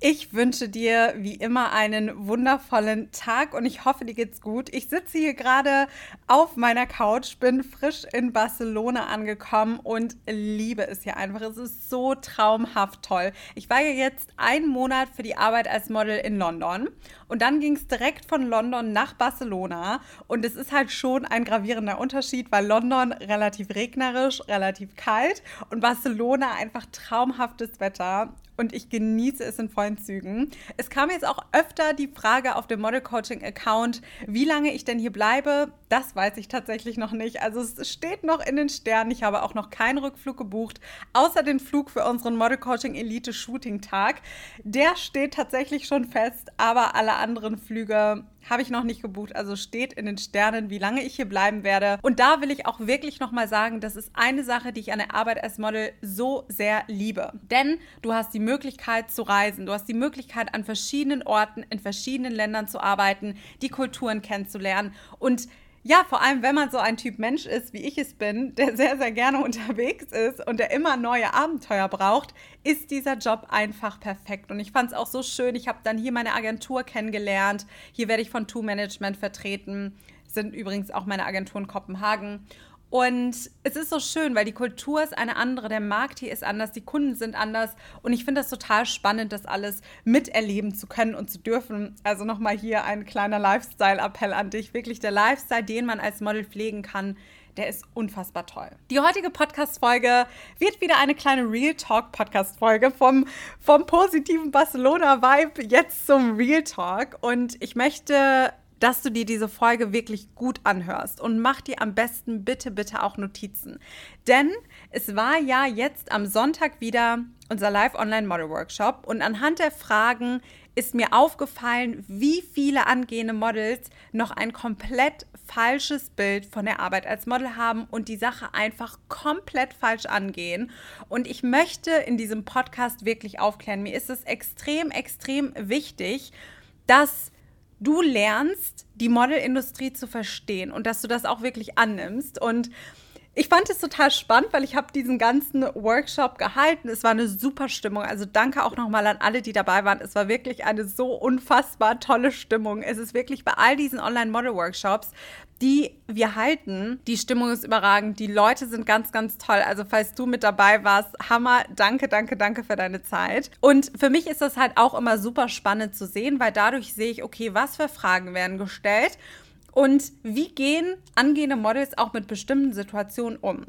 Ich wünsche dir wie immer einen wundervollen Tag und ich hoffe, dir geht's gut. Ich sitze hier gerade auf meiner Couch, bin frisch in Barcelona angekommen und liebe es hier einfach. Es ist so traumhaft toll. Ich war ja jetzt einen Monat für die Arbeit als Model in London und dann ging es direkt von London nach Barcelona und es ist halt schon ein gravierender Unterschied, weil London relativ regnerisch, relativ kalt und Barcelona einfach traumhaftes Wetter und ich genieße es in vollen Zügen. Es kam jetzt auch öfter die Frage auf dem Model Coaching Account, wie lange ich denn hier bleibe. Das weiß ich tatsächlich noch nicht. Also es steht noch in den Sternen. Ich habe auch noch keinen Rückflug gebucht, außer den Flug für unseren Model Coaching Elite Shooting Tag. Der steht tatsächlich schon fest, aber alle anderen Flüge habe ich noch nicht gebucht, also steht in den Sternen, wie lange ich hier bleiben werde. Und da will ich auch wirklich nochmal sagen, das ist eine Sache, die ich an der Arbeit als Model so sehr liebe. Denn du hast die Möglichkeit zu reisen, du hast die Möglichkeit an verschiedenen Orten, in verschiedenen Ländern zu arbeiten, die Kulturen kennenzulernen und ja, vor allem, wenn man so ein Typ Mensch ist, wie ich es bin, der sehr, sehr gerne unterwegs ist und der immer neue Abenteuer braucht, ist dieser Job einfach perfekt. Und ich fand es auch so schön. Ich habe dann hier meine Agentur kennengelernt. Hier werde ich von Two Management vertreten. Sind übrigens auch meine Agentur in Kopenhagen. Und es ist so schön, weil die Kultur ist eine andere, der Markt hier ist anders, die Kunden sind anders. Und ich finde das total spannend, das alles miterleben zu können und zu dürfen. Also nochmal hier ein kleiner Lifestyle-Appell an dich. Wirklich der Lifestyle, den man als Model pflegen kann, der ist unfassbar toll. Die heutige Podcast-Folge wird wieder eine kleine Real Talk-Podcast-Folge vom, vom positiven Barcelona-Vibe jetzt zum Real Talk. Und ich möchte dass du dir diese Folge wirklich gut anhörst und mach dir am besten bitte, bitte auch Notizen. Denn es war ja jetzt am Sonntag wieder unser Live-Online-Model-Workshop und anhand der Fragen ist mir aufgefallen, wie viele angehende Models noch ein komplett falsches Bild von der Arbeit als Model haben und die Sache einfach komplett falsch angehen. Und ich möchte in diesem Podcast wirklich aufklären. Mir ist es extrem, extrem wichtig, dass du lernst, die Modelindustrie zu verstehen und dass du das auch wirklich annimmst. Und ich fand es total spannend, weil ich habe diesen ganzen Workshop gehalten. Es war eine super Stimmung. Also danke auch nochmal an alle, die dabei waren. Es war wirklich eine so unfassbar tolle Stimmung. Es ist wirklich bei all diesen Online-Model-Workshops die wir halten. Die Stimmung ist überragend, die Leute sind ganz, ganz toll. Also falls du mit dabei warst, Hammer, danke, danke, danke für deine Zeit. Und für mich ist das halt auch immer super spannend zu sehen, weil dadurch sehe ich, okay, was für Fragen werden gestellt und wie gehen angehende Models auch mit bestimmten Situationen um.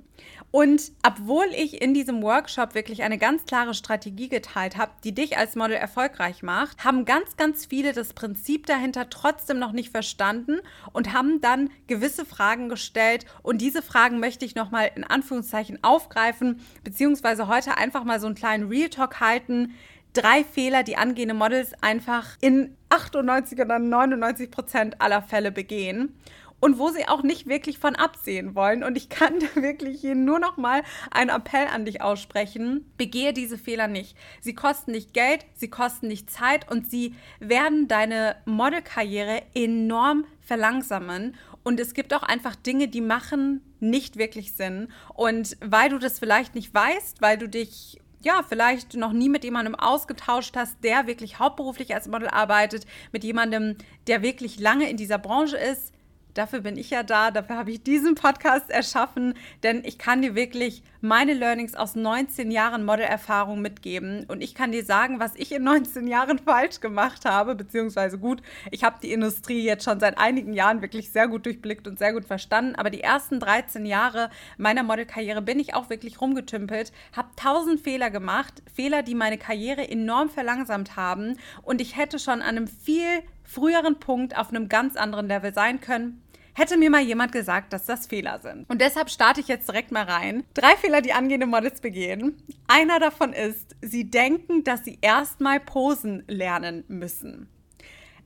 Und obwohl ich in diesem Workshop wirklich eine ganz klare Strategie geteilt habe, die dich als Model erfolgreich macht, haben ganz, ganz viele das Prinzip dahinter trotzdem noch nicht verstanden und haben dann gewisse Fragen gestellt. Und diese Fragen möchte ich nochmal in Anführungszeichen aufgreifen, beziehungsweise heute einfach mal so einen kleinen Real Talk halten. Drei Fehler, die angehende Models einfach in 98 oder 99 Prozent aller Fälle begehen und wo sie auch nicht wirklich von absehen wollen. Und ich kann wirklich hier nur noch mal einen Appell an dich aussprechen. Begehe diese Fehler nicht. Sie kosten nicht Geld, sie kosten nicht Zeit und sie werden deine Modelkarriere enorm verlangsamen. Und es gibt auch einfach Dinge, die machen nicht wirklich Sinn. Und weil du das vielleicht nicht weißt, weil du dich ja, vielleicht noch nie mit jemandem ausgetauscht hast, der wirklich hauptberuflich als Model arbeitet, mit jemandem, der wirklich lange in dieser Branche ist, Dafür bin ich ja da, dafür habe ich diesen Podcast erschaffen, denn ich kann dir wirklich meine Learnings aus 19 Jahren Modelerfahrung mitgeben und ich kann dir sagen, was ich in 19 Jahren falsch gemacht habe, beziehungsweise gut, ich habe die Industrie jetzt schon seit einigen Jahren wirklich sehr gut durchblickt und sehr gut verstanden, aber die ersten 13 Jahre meiner Modelkarriere bin ich auch wirklich rumgetümpelt, habe tausend Fehler gemacht, Fehler, die meine Karriere enorm verlangsamt haben und ich hätte schon an einem viel früheren Punkt auf einem ganz anderen Level sein können. Hätte mir mal jemand gesagt, dass das Fehler sind. Und deshalb starte ich jetzt direkt mal rein. Drei Fehler, die angehende Models begehen. Einer davon ist, sie denken, dass sie erstmal Posen lernen müssen.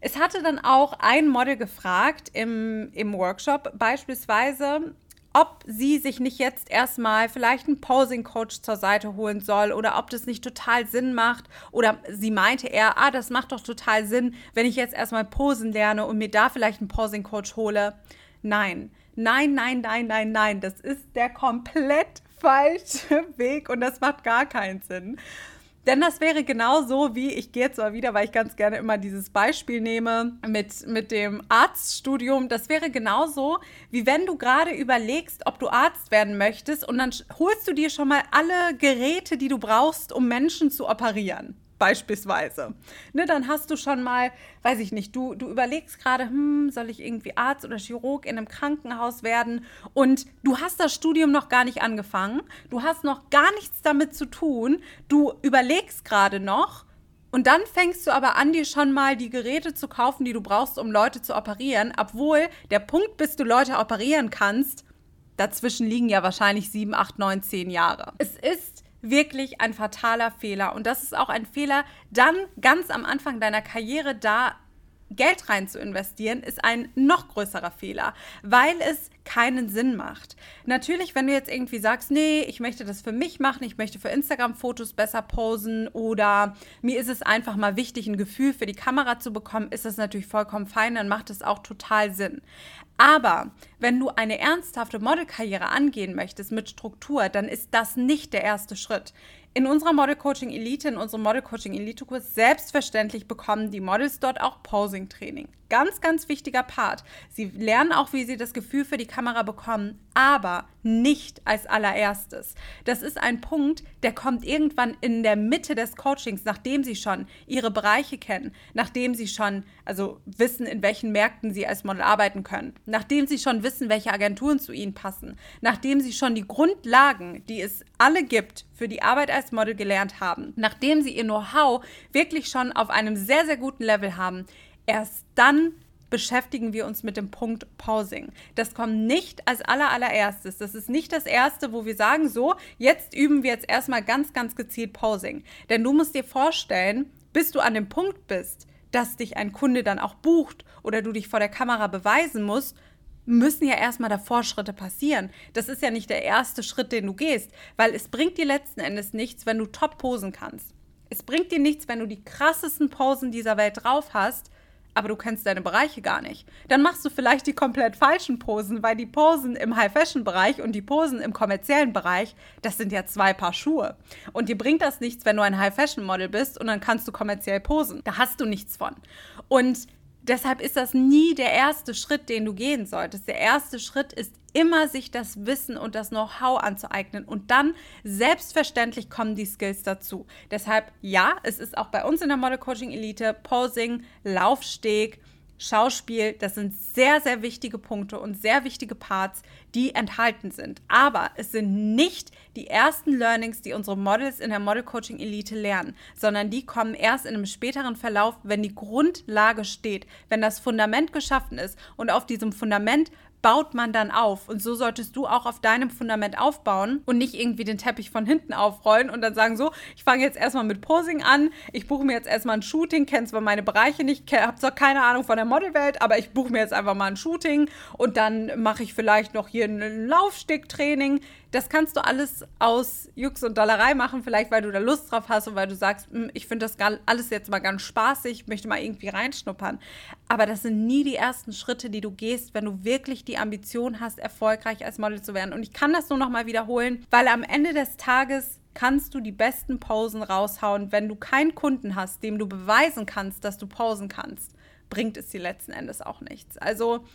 Es hatte dann auch ein Model gefragt im, im Workshop beispielsweise, ob sie sich nicht jetzt erstmal vielleicht einen Posing-Coach zur Seite holen soll oder ob das nicht total Sinn macht. Oder sie meinte eher, ah, das macht doch total Sinn, wenn ich jetzt erstmal Posen lerne und mir da vielleicht einen Posing-Coach hole. Nein, nein, nein, nein, nein, nein. Das ist der komplett falsche Weg und das macht gar keinen Sinn. Denn das wäre genauso wie, ich gehe jetzt mal wieder, weil ich ganz gerne immer dieses Beispiel nehme mit, mit dem Arztstudium. Das wäre genauso, wie wenn du gerade überlegst, ob du Arzt werden möchtest und dann holst du dir schon mal alle Geräte, die du brauchst, um Menschen zu operieren beispielsweise. Ne, dann hast du schon mal, weiß ich nicht, du, du überlegst gerade, hm, soll ich irgendwie Arzt oder Chirurg in einem Krankenhaus werden? Und du hast das Studium noch gar nicht angefangen. Du hast noch gar nichts damit zu tun. Du überlegst gerade noch. Und dann fängst du aber an, dir schon mal die Geräte zu kaufen, die du brauchst, um Leute zu operieren. Obwohl der Punkt, bis du Leute operieren kannst, dazwischen liegen ja wahrscheinlich sieben, acht, neun, zehn Jahre. Es ist wirklich ein fataler Fehler. Und das ist auch ein Fehler, dann ganz am Anfang deiner Karriere da Geld rein zu investieren, ist ein noch größerer Fehler, weil es keinen Sinn macht. Natürlich, wenn du jetzt irgendwie sagst, nee, ich möchte das für mich machen, ich möchte für Instagram-Fotos besser posen oder mir ist es einfach mal wichtig, ein Gefühl für die Kamera zu bekommen, ist das natürlich vollkommen fein, dann macht es auch total Sinn. Aber wenn du eine ernsthafte Modelkarriere angehen möchtest mit Struktur, dann ist das nicht der erste Schritt. In unserer Model Coaching Elite, in unserem Model Coaching Elite Kurs, selbstverständlich bekommen die Models dort auch Posing Training. Ganz, ganz wichtiger Part. Sie lernen auch, wie sie das Gefühl für die Kamera bekommen, aber nicht als allererstes. Das ist ein Punkt, der kommt irgendwann in der Mitte des Coachings, nachdem sie schon ihre Bereiche kennen, nachdem sie schon, also wissen, in welchen Märkten sie als Model arbeiten können, nachdem sie schon wissen, welche Agenturen zu ihnen passen, nachdem sie schon die Grundlagen, die es alle gibt, für die Arbeit als Model gelernt haben, nachdem sie ihr Know-how wirklich schon auf einem sehr, sehr guten Level haben, erst dann beschäftigen wir uns mit dem Punkt Pausing. Das kommt nicht als aller allererstes. Das ist nicht das erste, wo wir sagen, so, jetzt üben wir jetzt erstmal ganz, ganz gezielt Pausing. Denn du musst dir vorstellen, bis du an dem Punkt bist, dass dich ein Kunde dann auch bucht oder du dich vor der Kamera beweisen musst, müssen ja erstmal davor Schritte passieren. Das ist ja nicht der erste Schritt, den du gehst, weil es bringt dir letzten Endes nichts, wenn du top posen kannst. Es bringt dir nichts, wenn du die krassesten Posen dieser Welt drauf hast, aber du kennst deine Bereiche gar nicht. Dann machst du vielleicht die komplett falschen Posen, weil die Posen im High-Fashion-Bereich und die Posen im kommerziellen Bereich, das sind ja zwei Paar Schuhe. Und dir bringt das nichts, wenn du ein High-Fashion-Model bist und dann kannst du kommerziell posen. Da hast du nichts von. Und deshalb ist das nie der erste Schritt, den du gehen solltest. Der erste Schritt ist immer sich das Wissen und das Know-how anzueignen und dann selbstverständlich kommen die Skills dazu. Deshalb ja, es ist auch bei uns in der Model Coaching Elite Posing, Laufsteg, Schauspiel, das sind sehr, sehr wichtige Punkte und sehr wichtige Parts, die enthalten sind. Aber es sind nicht die ersten Learnings, die unsere Models in der Model Coaching Elite lernen, sondern die kommen erst in einem späteren Verlauf, wenn die Grundlage steht, wenn das Fundament geschaffen ist und auf diesem Fundament baut man dann auf. Und so solltest du auch auf deinem Fundament aufbauen und nicht irgendwie den Teppich von hinten aufrollen und dann sagen so, ich fange jetzt erstmal mit Posing an, ich buche mir jetzt erstmal ein Shooting, kenne zwar meine Bereiche nicht, habe zwar keine Ahnung von der Modelwelt, aber ich buche mir jetzt einfach mal ein Shooting. Und dann mache ich vielleicht noch hier ein Laufsticktraining das kannst du alles aus Jux und Dollerei machen, vielleicht weil du da Lust drauf hast und weil du sagst, hm, ich finde das alles jetzt mal ganz spaßig, möchte mal irgendwie reinschnuppern. Aber das sind nie die ersten Schritte, die du gehst, wenn du wirklich die Ambition hast, erfolgreich als Model zu werden. Und ich kann das nur noch mal wiederholen, weil am Ende des Tages kannst du die besten Posen raushauen, wenn du keinen Kunden hast, dem du beweisen kannst, dass du posen kannst, bringt es dir letzten Endes auch nichts. Also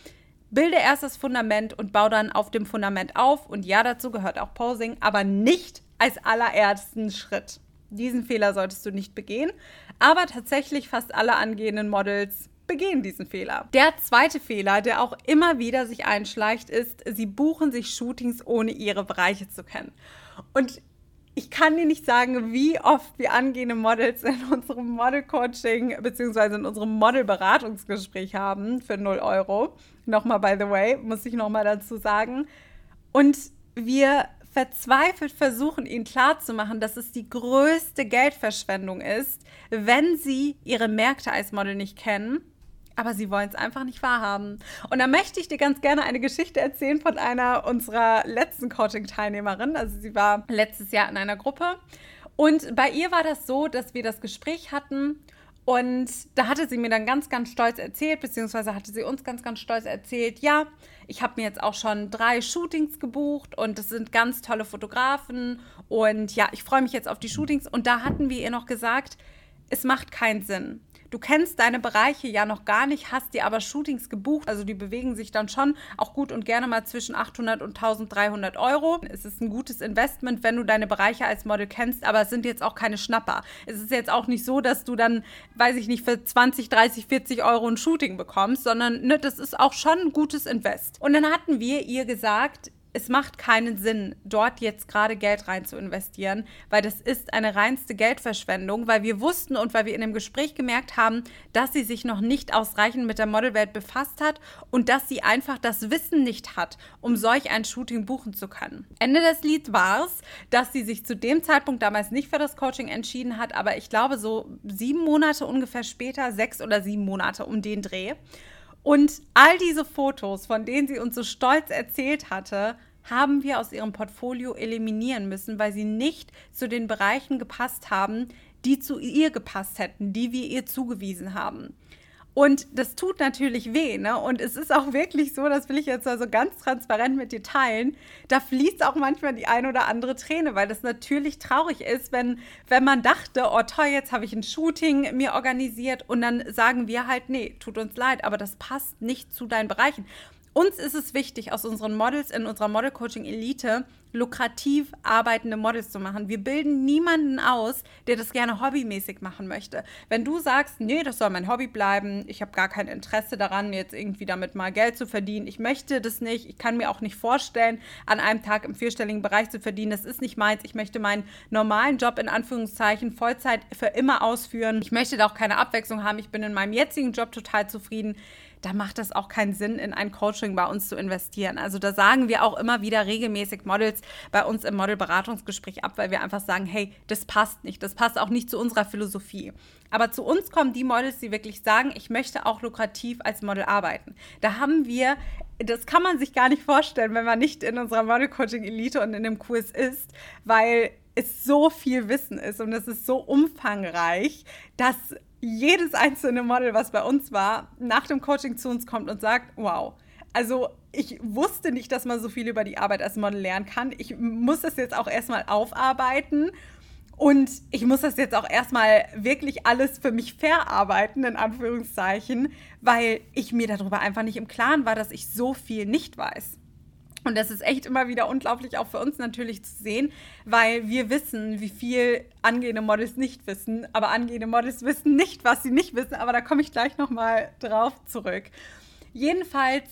Bilde erst das Fundament und bau dann auf dem Fundament auf. Und ja, dazu gehört auch Posing, aber nicht als allerersten Schritt. Diesen Fehler solltest du nicht begehen. Aber tatsächlich fast alle angehenden Models begehen diesen Fehler. Der zweite Fehler, der auch immer wieder sich einschleicht, ist, sie buchen sich Shootings, ohne ihre Bereiche zu kennen. Und ich kann dir nicht sagen, wie oft wir angehende Models in unserem Model-Coaching bzw. in unserem Model-Beratungsgespräch haben für 0 Euro. Nochmal, by the way, muss ich nochmal dazu sagen. Und wir verzweifelt versuchen, ihnen klarzumachen, dass es die größte Geldverschwendung ist, wenn sie ihre Märkte als Model nicht kennen aber sie wollen es einfach nicht wahrhaben. Und da möchte ich dir ganz gerne eine Geschichte erzählen von einer unserer letzten Coaching-Teilnehmerinnen. Also sie war letztes Jahr in einer Gruppe und bei ihr war das so, dass wir das Gespräch hatten Und da hatte sie mir dann ganz, ganz stolz erzählt, beziehungsweise hatte sie uns ganz, ganz stolz erzählt, ja, ich habe mir jetzt auch schon drei Shootings gebucht und es sind ganz tolle Fotografen und ja, ich freue mich jetzt auf die Shootings. Und da hatten wir ihr noch gesagt, es macht keinen Sinn. Du kennst deine Bereiche ja noch gar nicht, hast dir aber Shootings gebucht. Also die bewegen sich dann schon auch gut und gerne mal zwischen 800 und 1300 Euro. Es ist ein gutes Investment, wenn du deine Bereiche als Model kennst, aber es sind jetzt auch keine Schnapper. Es ist jetzt auch nicht so, dass du dann, weiß ich nicht, für 20, 30, 40 Euro ein Shooting bekommst, sondern ne, das ist auch schon ein gutes Invest. Und dann hatten wir ihr gesagt, es macht keinen Sinn, dort jetzt gerade Geld rein zu investieren, weil das ist eine reinste Geldverschwendung, weil wir wussten und weil wir in dem Gespräch gemerkt haben, dass sie sich noch nicht ausreichend mit der Modelwelt befasst hat und dass sie einfach das Wissen nicht hat, um solch ein Shooting buchen zu können. Ende des Lieds war es, dass sie sich zu dem Zeitpunkt damals nicht für das Coaching entschieden hat, aber ich glaube so sieben Monate ungefähr später, sechs oder sieben Monate um den Dreh. Und all diese Fotos, von denen sie uns so stolz erzählt hatte, haben wir aus ihrem Portfolio eliminieren müssen, weil sie nicht zu den Bereichen gepasst haben, die zu ihr gepasst hätten, die wir ihr zugewiesen haben. Und das tut natürlich weh, ne? Und es ist auch wirklich so, das will ich jetzt also ganz transparent mit dir teilen, da fließt auch manchmal die ein oder andere Träne, weil das natürlich traurig ist, wenn, wenn man dachte, oh toll, jetzt habe ich ein Shooting mir organisiert und dann sagen wir halt, nee, tut uns leid, aber das passt nicht zu deinen Bereichen. Uns ist es wichtig, aus unseren Models in unserer Model Coaching Elite lukrativ arbeitende Models zu machen. Wir bilden niemanden aus, der das gerne hobbymäßig machen möchte. Wenn du sagst, nee, das soll mein Hobby bleiben, ich habe gar kein Interesse daran, jetzt irgendwie damit mal Geld zu verdienen, ich möchte das nicht, ich kann mir auch nicht vorstellen, an einem Tag im vierstelligen Bereich zu verdienen, das ist nicht meins, ich möchte meinen normalen Job in Anführungszeichen Vollzeit für immer ausführen, ich möchte da auch keine Abwechslung haben, ich bin in meinem jetzigen Job total zufrieden da macht es auch keinen Sinn, in ein Coaching bei uns zu investieren. Also da sagen wir auch immer wieder regelmäßig Models bei uns im Modelberatungsgespräch ab, weil wir einfach sagen, hey, das passt nicht, das passt auch nicht zu unserer Philosophie. Aber zu uns kommen die Models, die wirklich sagen, ich möchte auch lukrativ als Model arbeiten. Da haben wir, das kann man sich gar nicht vorstellen, wenn man nicht in unserer Model Coaching Elite und in dem Kurs ist, weil es so viel Wissen ist und es ist so umfangreich, dass jedes einzelne Model, was bei uns war, nach dem Coaching zu uns kommt und sagt, wow, also ich wusste nicht, dass man so viel über die Arbeit als Model lernen kann. Ich muss das jetzt auch erstmal aufarbeiten und ich muss das jetzt auch erstmal wirklich alles für mich verarbeiten, in Anführungszeichen, weil ich mir darüber einfach nicht im Klaren war, dass ich so viel nicht weiß. Und das ist echt immer wieder unglaublich auch für uns natürlich zu sehen, weil wir wissen, wie viel angehende Models nicht wissen, aber angehende Models wissen nicht, was sie nicht wissen, aber da komme ich gleich nochmal drauf zurück. Jedenfalls,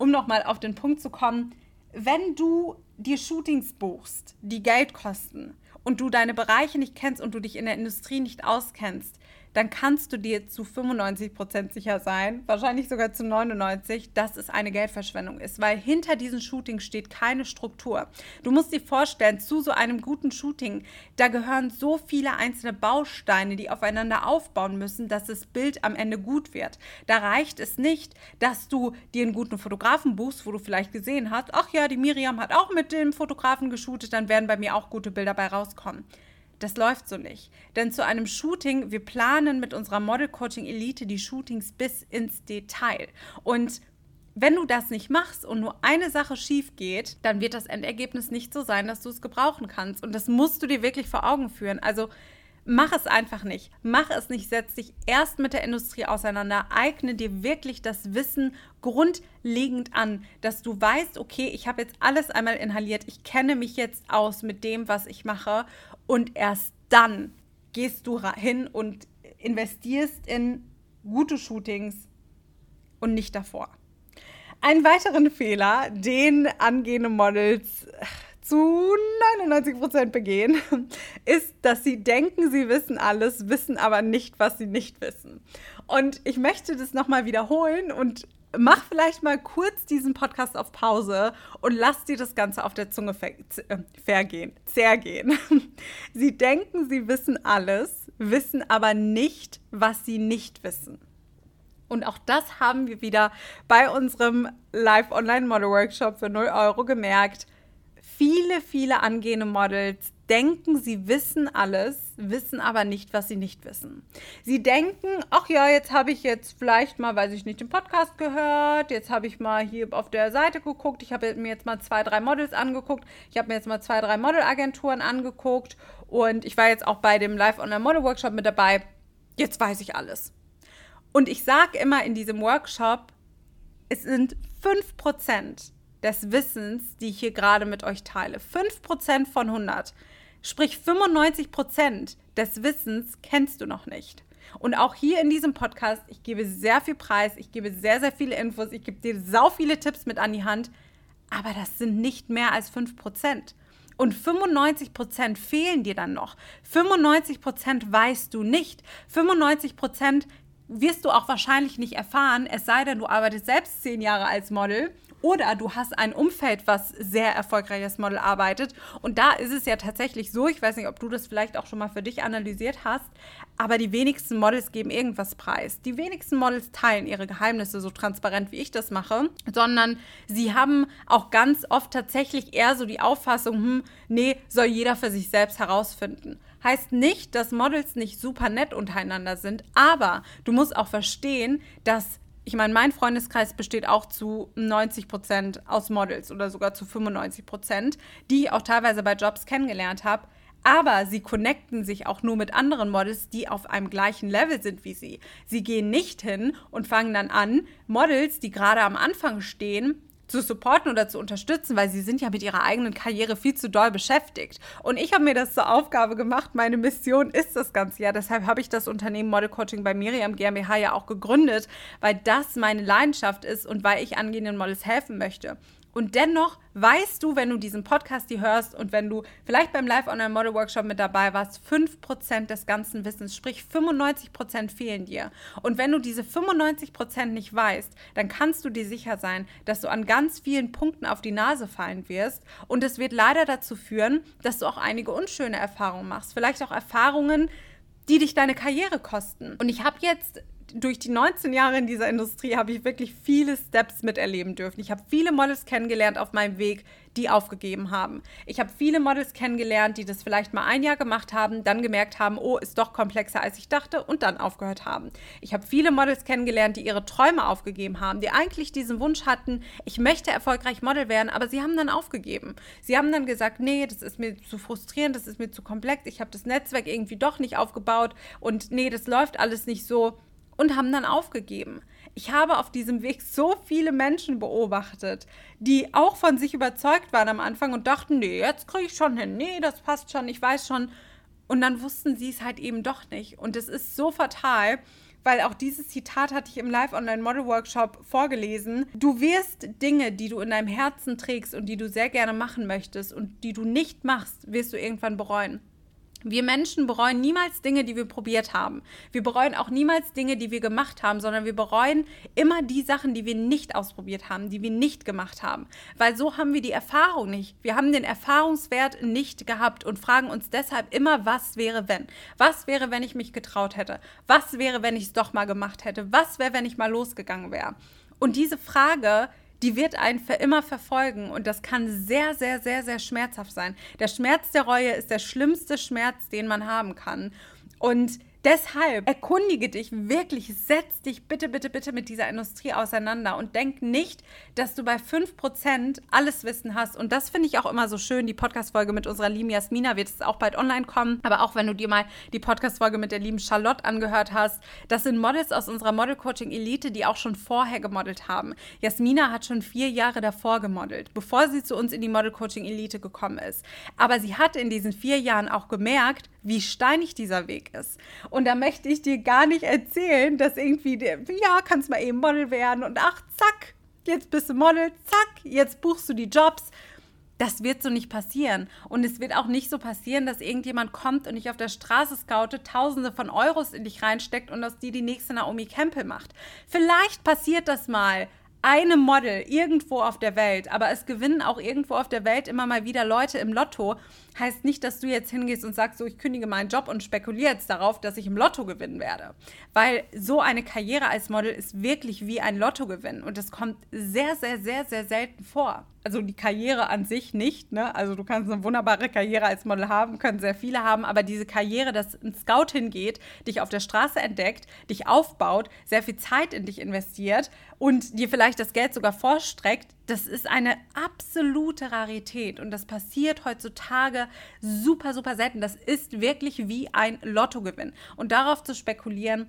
um nochmal auf den Punkt zu kommen, wenn du dir Shootings buchst, die Geld kosten und du deine Bereiche nicht kennst und du dich in der Industrie nicht auskennst, dann kannst du dir zu 95 Prozent sicher sein, wahrscheinlich sogar zu 99, dass es eine Geldverschwendung ist, weil hinter diesen Shootings steht keine Struktur. Du musst dir vorstellen, zu so einem guten Shooting, da gehören so viele einzelne Bausteine, die aufeinander aufbauen müssen, dass das Bild am Ende gut wird. Da reicht es nicht, dass du dir einen guten Fotografen buchst, wo du vielleicht gesehen hast, ach ja, die Miriam hat auch mit dem Fotografen geshootet, dann werden bei mir auch gute Bilder bei rauskommen. Das läuft so nicht. Denn zu einem Shooting, wir planen mit unserer Model Coaching Elite die Shootings bis ins Detail. Und wenn du das nicht machst und nur eine Sache schief geht, dann wird das Endergebnis nicht so sein, dass du es gebrauchen kannst. Und das musst du dir wirklich vor Augen führen. Also mach es einfach nicht. Mach es nicht. Setz dich erst mit der Industrie auseinander. Eigne dir wirklich das Wissen grundlegend an, dass du weißt, okay, ich habe jetzt alles einmal inhaliert. Ich kenne mich jetzt aus mit dem, was ich mache und erst dann gehst du hin und investierst in gute Shootings und nicht davor. Einen weiteren Fehler, den angehende Models zu 99% begehen, ist, dass sie denken, sie wissen alles, wissen aber nicht, was sie nicht wissen. Und ich möchte das nochmal wiederholen und mach vielleicht mal kurz diesen Podcast auf Pause und lass dir das Ganze auf der Zunge äh, vergehen, zergehen. Sie denken, sie wissen alles, wissen aber nicht, was sie nicht wissen. Und auch das haben wir wieder bei unserem Live-Online-Model-Workshop für 0 Euro gemerkt. Viele, viele angehende Models denken, sie wissen alles, wissen aber nicht, was sie nicht wissen. Sie denken, ach ja, jetzt habe ich jetzt vielleicht mal, weiß ich nicht, den Podcast gehört, jetzt habe ich mal hier auf der Seite geguckt, ich habe mir jetzt mal zwei, drei Models angeguckt, ich habe mir jetzt mal zwei, drei Modelagenturen angeguckt und ich war jetzt auch bei dem Live-Online-Model-Workshop mit dabei. Jetzt weiß ich alles. Und ich sage immer in diesem Workshop, es sind 5% des Wissens, die ich hier gerade mit euch teile. 5% von 100. Sprich, 95% des Wissens kennst du noch nicht. Und auch hier in diesem Podcast, ich gebe sehr viel Preis, ich gebe sehr, sehr viele Infos, ich gebe dir sau viele Tipps mit an die Hand, aber das sind nicht mehr als 5%. Und 95% fehlen dir dann noch. 95% weißt du nicht. 95% wirst du auch wahrscheinlich nicht erfahren, es sei denn, du arbeitest selbst zehn Jahre als Model oder du hast ein Umfeld, was sehr erfolgreich als Model arbeitet. Und da ist es ja tatsächlich so, ich weiß nicht, ob du das vielleicht auch schon mal für dich analysiert hast, aber die wenigsten Models geben irgendwas preis. Die wenigsten Models teilen ihre Geheimnisse so transparent, wie ich das mache, sondern sie haben auch ganz oft tatsächlich eher so die Auffassung, hm, nee, soll jeder für sich selbst herausfinden. Heißt nicht, dass Models nicht super nett untereinander sind, aber du musst auch verstehen, dass ich meine, mein Freundeskreis besteht auch zu 90 Prozent aus Models oder sogar zu 95 Prozent, die ich auch teilweise bei Jobs kennengelernt habe. Aber sie connecten sich auch nur mit anderen Models, die auf einem gleichen Level sind wie sie. Sie gehen nicht hin und fangen dann an, Models, die gerade am Anfang stehen, zu supporten oder zu unterstützen, weil sie sind ja mit ihrer eigenen Karriere viel zu doll beschäftigt. Und ich habe mir das zur Aufgabe gemacht, meine Mission ist das ganze Jahr. Deshalb habe ich das Unternehmen Model Coaching bei Miriam GmbH ja auch gegründet, weil das meine Leidenschaft ist und weil ich angehenden Models helfen möchte. Und dennoch weißt du, wenn du diesen Podcast hier hörst und wenn du vielleicht beim Live-Online-Model-Workshop mit dabei warst, 5% des ganzen Wissens, sprich 95% fehlen dir. Und wenn du diese 95% nicht weißt, dann kannst du dir sicher sein, dass du an ganz vielen Punkten auf die Nase fallen wirst. Und es wird leider dazu führen, dass du auch einige unschöne Erfahrungen machst. Vielleicht auch Erfahrungen, die dich deine Karriere kosten. Und ich habe jetzt durch die 19 Jahre in dieser Industrie habe ich wirklich viele Steps miterleben dürfen. Ich habe viele Models kennengelernt auf meinem Weg, die aufgegeben haben. Ich habe viele Models kennengelernt, die das vielleicht mal ein Jahr gemacht haben, dann gemerkt haben, oh, ist doch komplexer als ich dachte und dann aufgehört haben. Ich habe viele Models kennengelernt, die ihre Träume aufgegeben haben, die eigentlich diesen Wunsch hatten, ich möchte erfolgreich Model werden, aber sie haben dann aufgegeben. Sie haben dann gesagt, nee, das ist mir zu frustrierend, das ist mir zu komplex, ich habe das Netzwerk irgendwie doch nicht aufgebaut und nee, das läuft alles nicht so und haben dann aufgegeben. Ich habe auf diesem Weg so viele Menschen beobachtet, die auch von sich überzeugt waren am Anfang und dachten, nee, jetzt kriege ich schon hin, nee, das passt schon, ich weiß schon. Und dann wussten sie es halt eben doch nicht. Und es ist so fatal, weil auch dieses Zitat hatte ich im Live-Online-Model-Workshop vorgelesen. Du wirst Dinge, die du in deinem Herzen trägst und die du sehr gerne machen möchtest und die du nicht machst, wirst du irgendwann bereuen. Wir Menschen bereuen niemals Dinge, die wir probiert haben. Wir bereuen auch niemals Dinge, die wir gemacht haben, sondern wir bereuen immer die Sachen, die wir nicht ausprobiert haben, die wir nicht gemacht haben. Weil so haben wir die Erfahrung nicht. Wir haben den Erfahrungswert nicht gehabt und fragen uns deshalb immer, was wäre, wenn? Was wäre, wenn ich mich getraut hätte? Was wäre, wenn ich es doch mal gemacht hätte? Was wäre, wenn ich mal losgegangen wäre? Und diese Frage die wird einen für immer verfolgen und das kann sehr, sehr, sehr, sehr schmerzhaft sein. Der Schmerz der Reue ist der schlimmste Schmerz, den man haben kann. Und Deshalb erkundige dich wirklich, setz dich bitte, bitte, bitte mit dieser Industrie auseinander und denk nicht, dass du bei 5% alles Wissen hast. Und das finde ich auch immer so schön. Die Podcast-Folge mit unserer lieben Jasmina wird es auch bald online kommen. Aber auch wenn du dir mal die Podcast-Folge mit der lieben Charlotte angehört hast, das sind Models aus unserer Model-Coaching-Elite, die auch schon vorher gemodelt haben. Jasmina hat schon vier Jahre davor gemodelt, bevor sie zu uns in die Model-Coaching-Elite gekommen ist. Aber sie hat in diesen vier Jahren auch gemerkt, wie steinig dieser Weg ist. Und da möchte ich dir gar nicht erzählen, dass irgendwie, ja, kannst mal eben Model werden und ach, zack, jetzt bist du Model, zack, jetzt buchst du die Jobs. Das wird so nicht passieren. Und es wird auch nicht so passieren, dass irgendjemand kommt und dich auf der Straße scoutet, Tausende von Euros in dich reinsteckt und aus dir die nächste Naomi Campbell macht. Vielleicht passiert das mal einem Model irgendwo auf der Welt, aber es gewinnen auch irgendwo auf der Welt immer mal wieder Leute im Lotto, heißt nicht, dass du jetzt hingehst und sagst, so, ich kündige meinen Job und spekuliere jetzt darauf, dass ich im Lotto gewinnen werde. Weil so eine Karriere als Model ist wirklich wie ein Lottogewinn und das kommt sehr, sehr, sehr, sehr selten vor. also die Karriere an sich nicht, ne? Also du kannst eine wunderbare Karriere als Model haben, können sehr viele haben, aber diese Karriere, dass ein Scout hingeht, dich auf der Straße entdeckt, dich aufbaut, sehr viel Zeit in dich investiert und dir vielleicht das Geld sogar vorstreckt, das ist eine absolute Rarität und das passiert heutzutage super, super selten. Das ist wirklich wie ein Lottogewinn. Und darauf zu spekulieren,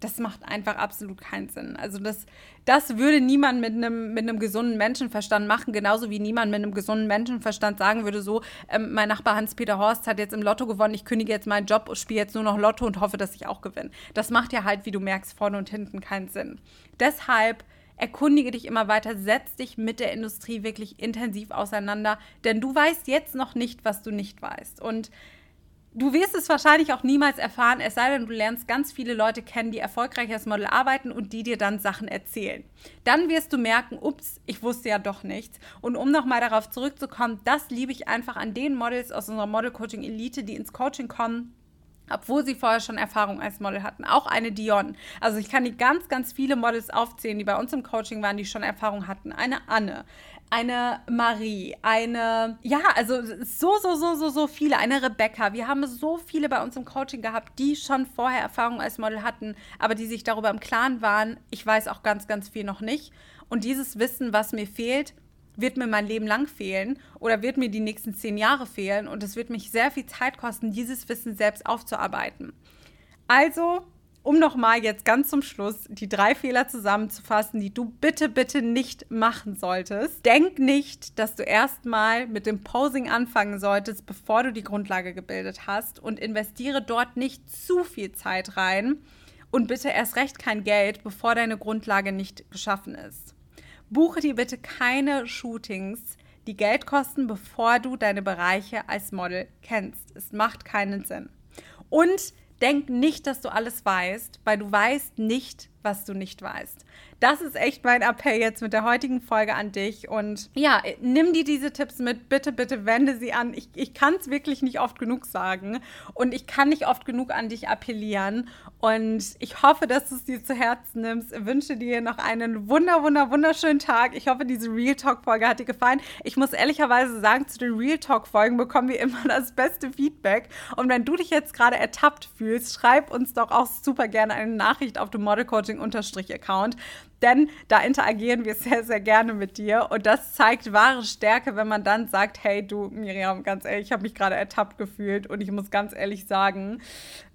das macht einfach absolut keinen Sinn. Also das, das würde niemand mit einem, mit gesunden Menschenverstand machen, genauso wie niemand mit einem gesunden Menschenverstand sagen würde, so, ähm, mein Nachbar Hans-Peter Horst hat jetzt im Lotto gewonnen, ich kündige jetzt meinen Job spiele jetzt nur noch Lotto und hoffe, dass ich auch gewinne. Das macht ja halt, wie du merkst, vorne und hinten keinen Sinn. Deshalb erkundige dich immer weiter, setz dich mit der Industrie wirklich intensiv auseinander, denn du weißt jetzt noch nicht, was du nicht weißt. Und Du wirst es wahrscheinlich auch niemals erfahren, es sei denn, du lernst ganz viele Leute kennen, die erfolgreich als Model arbeiten und die dir dann Sachen erzählen. Dann wirst du merken, ups, ich wusste ja doch nichts. Und um nochmal darauf zurückzukommen, das liebe ich einfach an den Models aus unserer Model Coaching Elite, die ins Coaching kommen obwohl sie vorher schon Erfahrung als Model hatten. Auch eine Dion. Also ich kann die ganz, ganz viele Models aufzählen, die bei uns im Coaching waren, die schon Erfahrung hatten. Eine Anne, eine Marie, eine, ja, also so, so, so, so, so viele, eine Rebecca. Wir haben so viele bei uns im Coaching gehabt, die schon vorher Erfahrung als Model hatten, aber die sich darüber im Klaren waren, ich weiß auch ganz, ganz viel noch nicht. Und dieses Wissen, was mir fehlt, wird mir mein Leben lang fehlen oder wird mir die nächsten zehn Jahre fehlen und es wird mich sehr viel Zeit kosten, dieses Wissen selbst aufzuarbeiten. Also um nochmal jetzt ganz zum Schluss die drei Fehler zusammenzufassen, die du bitte, bitte nicht machen solltest. Denk nicht, dass du erstmal mit dem Posing anfangen solltest, bevor du die Grundlage gebildet hast und investiere dort nicht zu viel Zeit rein und bitte erst recht kein Geld, bevor deine Grundlage nicht geschaffen ist. Buche dir bitte keine Shootings, die Geld kosten, bevor du deine Bereiche als Model kennst. Es macht keinen Sinn. Und denk nicht, dass du alles weißt, weil du weißt nicht, was du nicht weißt. Das ist echt mein Appell jetzt mit der heutigen Folge an dich. Und ja, nimm dir diese Tipps mit. Bitte, bitte wende sie an. Ich, ich kann es wirklich nicht oft genug sagen. Und ich kann nicht oft genug an dich appellieren. Und ich hoffe, dass du es dir zu Herzen nimmst. Ich wünsche dir noch einen wunder, wunder, wunderschönen Tag. Ich hoffe, diese Real Talk-Folge hat dir gefallen. Ich muss ehrlicherweise sagen, zu den Real Talk-Folgen bekommen wir immer das beste Feedback. Und wenn du dich jetzt gerade ertappt fühlst, schreib uns doch auch super gerne eine Nachricht auf dem Model Coaching Account denn da interagieren wir sehr, sehr gerne mit dir und das zeigt wahre Stärke, wenn man dann sagt, hey du Miriam, ganz ehrlich, ich habe mich gerade ertappt gefühlt und ich muss ganz ehrlich sagen,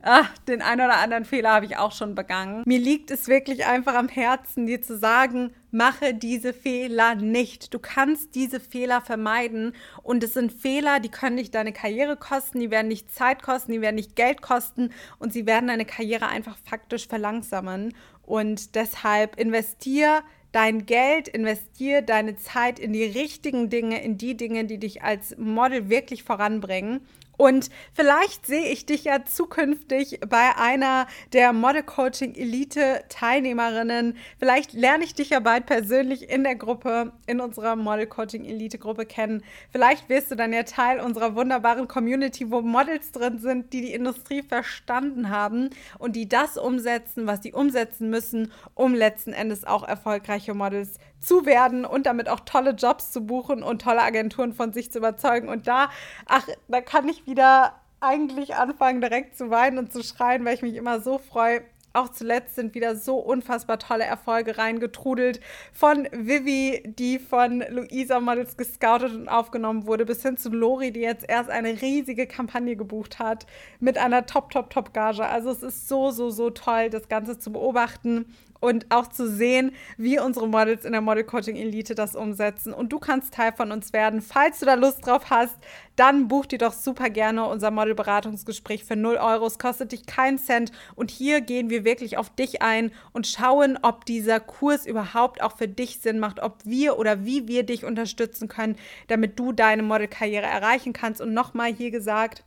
ach, den einen oder anderen Fehler habe ich auch schon begangen. Mir liegt es wirklich einfach am Herzen, dir zu sagen, mache diese Fehler nicht. Du kannst diese Fehler vermeiden und es sind Fehler, die können nicht deine Karriere kosten, die werden nicht Zeit kosten, die werden nicht Geld kosten und sie werden deine Karriere einfach faktisch verlangsamen. Und deshalb investier dein Geld, investier deine Zeit in die richtigen Dinge, in die Dinge, die dich als Model wirklich voranbringen. Und vielleicht sehe ich dich ja zukünftig bei einer der Model Coaching Elite Teilnehmerinnen. Vielleicht lerne ich dich ja bald persönlich in der Gruppe, in unserer Model Coaching Elite Gruppe kennen. Vielleicht wirst du dann ja Teil unserer wunderbaren Community, wo Models drin sind, die die Industrie verstanden haben und die das umsetzen, was sie umsetzen müssen, um letzten Endes auch erfolgreiche Models zu werden und damit auch tolle Jobs zu buchen und tolle Agenturen von sich zu überzeugen. Und da, ach, da kann ich wieder eigentlich anfangen, direkt zu weinen und zu schreien, weil ich mich immer so freue. Auch zuletzt sind wieder so unfassbar tolle Erfolge reingetrudelt. Von Vivi, die von Luisa Models gescoutet und aufgenommen wurde, bis hin zu Lori, die jetzt erst eine riesige Kampagne gebucht hat mit einer Top, Top, Top Gage. Also es ist so, so, so toll, das Ganze zu beobachten und auch zu sehen, wie unsere Models in der Model Coaching Elite das umsetzen. Und du kannst Teil von uns werden. Falls du da Lust drauf hast, dann buch dir doch super gerne unser Modelberatungsgespräch für 0 Euro. Es kostet dich keinen Cent. Und hier gehen wir wirklich auf dich ein und schauen, ob dieser Kurs überhaupt auch für dich Sinn macht, ob wir oder wie wir dich unterstützen können, damit du deine Modelkarriere erreichen kannst. Und nochmal hier gesagt,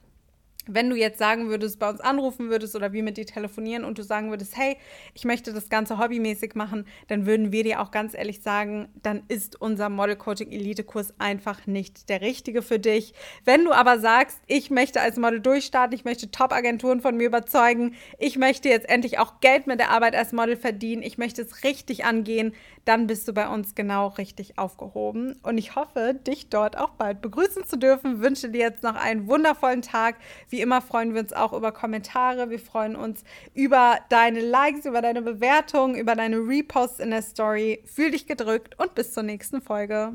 wenn du jetzt sagen würdest, bei uns anrufen würdest oder wir mit dir telefonieren und du sagen würdest, hey, ich möchte das Ganze hobbymäßig machen, dann würden wir dir auch ganz ehrlich sagen, dann ist unser Model Coaching Elite Kurs einfach nicht der richtige für dich. Wenn du aber sagst, ich möchte als Model durchstarten, ich möchte Top-Agenturen von mir überzeugen, ich möchte jetzt endlich auch Geld mit der Arbeit als Model verdienen, ich möchte es richtig angehen, dann bist du bei uns genau richtig aufgehoben. Und ich hoffe, dich dort auch bald begrüßen zu dürfen. Wünsche dir jetzt noch einen wundervollen Tag. Wie immer freuen wir uns auch über Kommentare. Wir freuen uns über deine Likes, über deine Bewertungen, über deine Reposts in der Story. Fühl dich gedrückt und bis zur nächsten Folge.